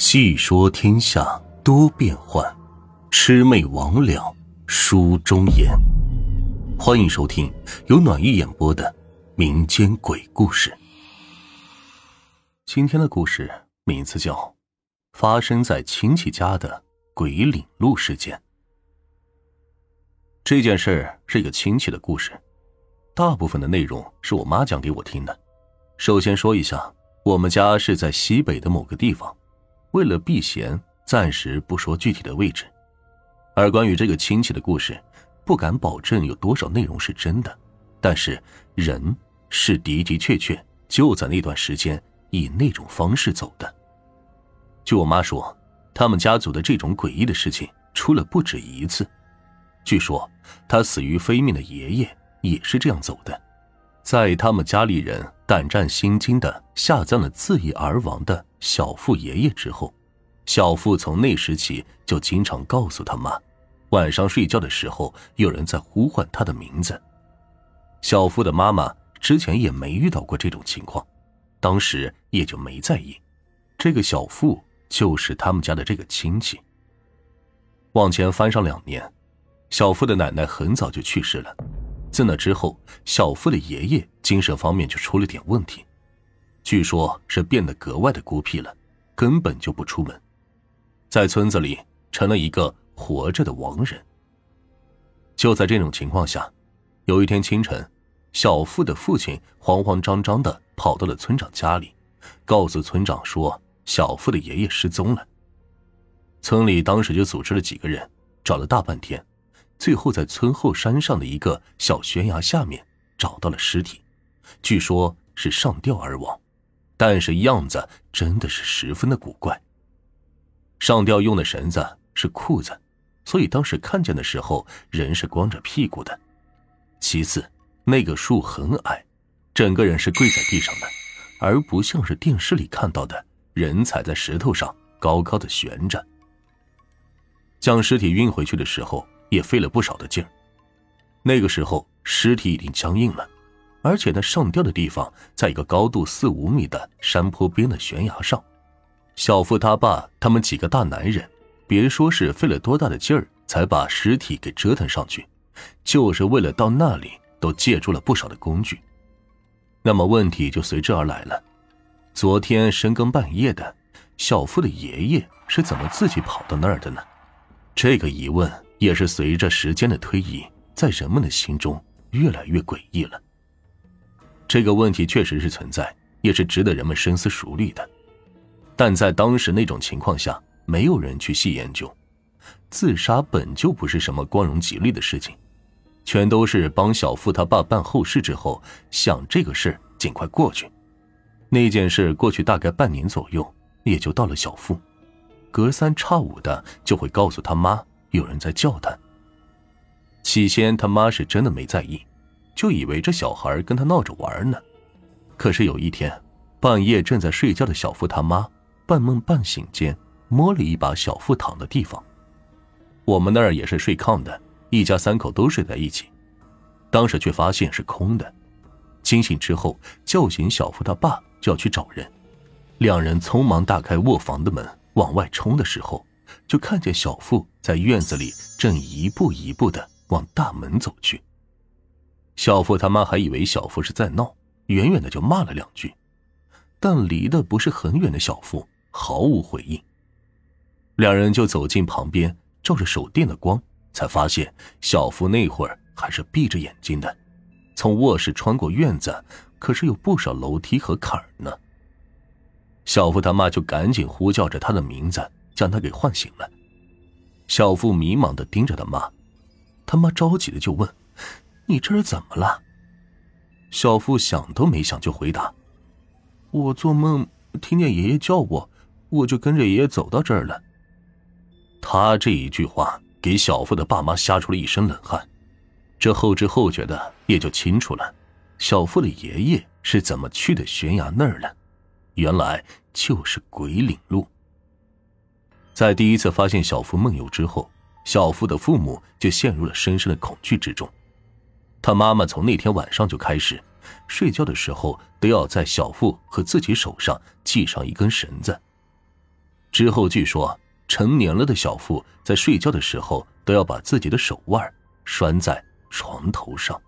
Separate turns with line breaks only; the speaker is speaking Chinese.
细说天下多变幻，魑魅魍魉书中言。欢迎收听由暖玉演播的民间鬼故事。今天的故事名字叫《发生在亲戚家的鬼领路事件》。这件事是一个亲戚的故事，大部分的内容是我妈讲给我听的。首先说一下，我们家是在西北的某个地方。为了避嫌，暂时不说具体的位置。而关于这个亲戚的故事，不敢保证有多少内容是真的，但是人是的的确确就在那段时间以那种方式走的。据我妈说，他们家族的这种诡异的事情出了不止一次。据说，他死于非命的爷爷也是这样走的，在他们家里人胆战心惊的下葬了自缢而亡的。小富爷爷之后，小富从那时起就经常告诉他妈，晚上睡觉的时候有人在呼唤他的名字。小富的妈妈之前也没遇到过这种情况，当时也就没在意。这个小富就是他们家的这个亲戚。往前翻上两年，小富的奶奶很早就去世了，自那之后，小富的爷爷精神方面就出了点问题。据说，是变得格外的孤僻了，根本就不出门，在村子里成了一个活着的亡人。就在这种情况下，有一天清晨，小富的父亲慌慌张张的跑到了村长家里，告诉村长说小富的爷爷失踪了。村里当时就组织了几个人，找了大半天，最后在村后山上的一个小悬崖下面找到了尸体，据说是上吊而亡。但是样子真的是十分的古怪。上吊用的绳子是裤子，所以当时看见的时候人是光着屁股的。其次，那个树很矮，整个人是跪在地上的，而不像是电视里看到的人踩在石头上高高的悬着。将尸体运回去的时候也费了不少的劲儿，那个时候尸体已经僵硬了。而且那上吊的地方在一个高度四五米的山坡边的悬崖上，小富他爸他们几个大男人，别说是费了多大的劲儿才把尸体给折腾上去，就是为了到那里都借助了不少的工具。那么问题就随之而来了：昨天深更半夜的，小富的爷爷是怎么自己跑到那儿的呢？这个疑问也是随着时间的推移，在人们的心中越来越诡异了。这个问题确实是存在，也是值得人们深思熟虑的，但在当时那种情况下，没有人去细研究。自杀本就不是什么光荣吉利的事情，全都是帮小富他爸办后事之后，想这个事尽快过去。那件事过去大概半年左右，也就到了小富，隔三差五的就会告诉他妈有人在叫他。起先他妈是真的没在意。就以为这小孩跟他闹着玩呢，可是有一天，半夜正在睡觉的小富他妈半梦半醒间摸了一把小富躺的地方。我们那儿也是睡炕的，一家三口都睡在一起，当时却发现是空的。惊醒之后，叫醒小富他爸就要去找人，两人匆忙打开卧房的门往外冲的时候，就看见小富在院子里正一步一步的往大门走去。小富他妈还以为小富是在闹，远远的就骂了两句，但离得不是很远的小富毫无回应。两人就走进旁边，照着手电的光，才发现小富那会儿还是闭着眼睛的。从卧室穿过院子，可是有不少楼梯和坎儿呢。小富他妈就赶紧呼叫着他的名字，将他给唤醒了。小富迷茫的盯着他妈，他妈着急的就问。你这是怎么了？小富想都没想就回答：“我做梦听见爷爷叫我，我就跟着爷爷走到这儿了。”他这一句话给小富的爸妈吓出了一身冷汗，这后知后觉的也就清楚了，小富的爷爷是怎么去的悬崖那儿了。原来就是鬼领路。在第一次发现小富梦游之后，小富的父母就陷入了深深的恐惧之中。他妈妈从那天晚上就开始，睡觉的时候都要在小腹和自己手上系上一根绳子。之后据说成年了的小腹在睡觉的时候都要把自己的手腕拴在床头上。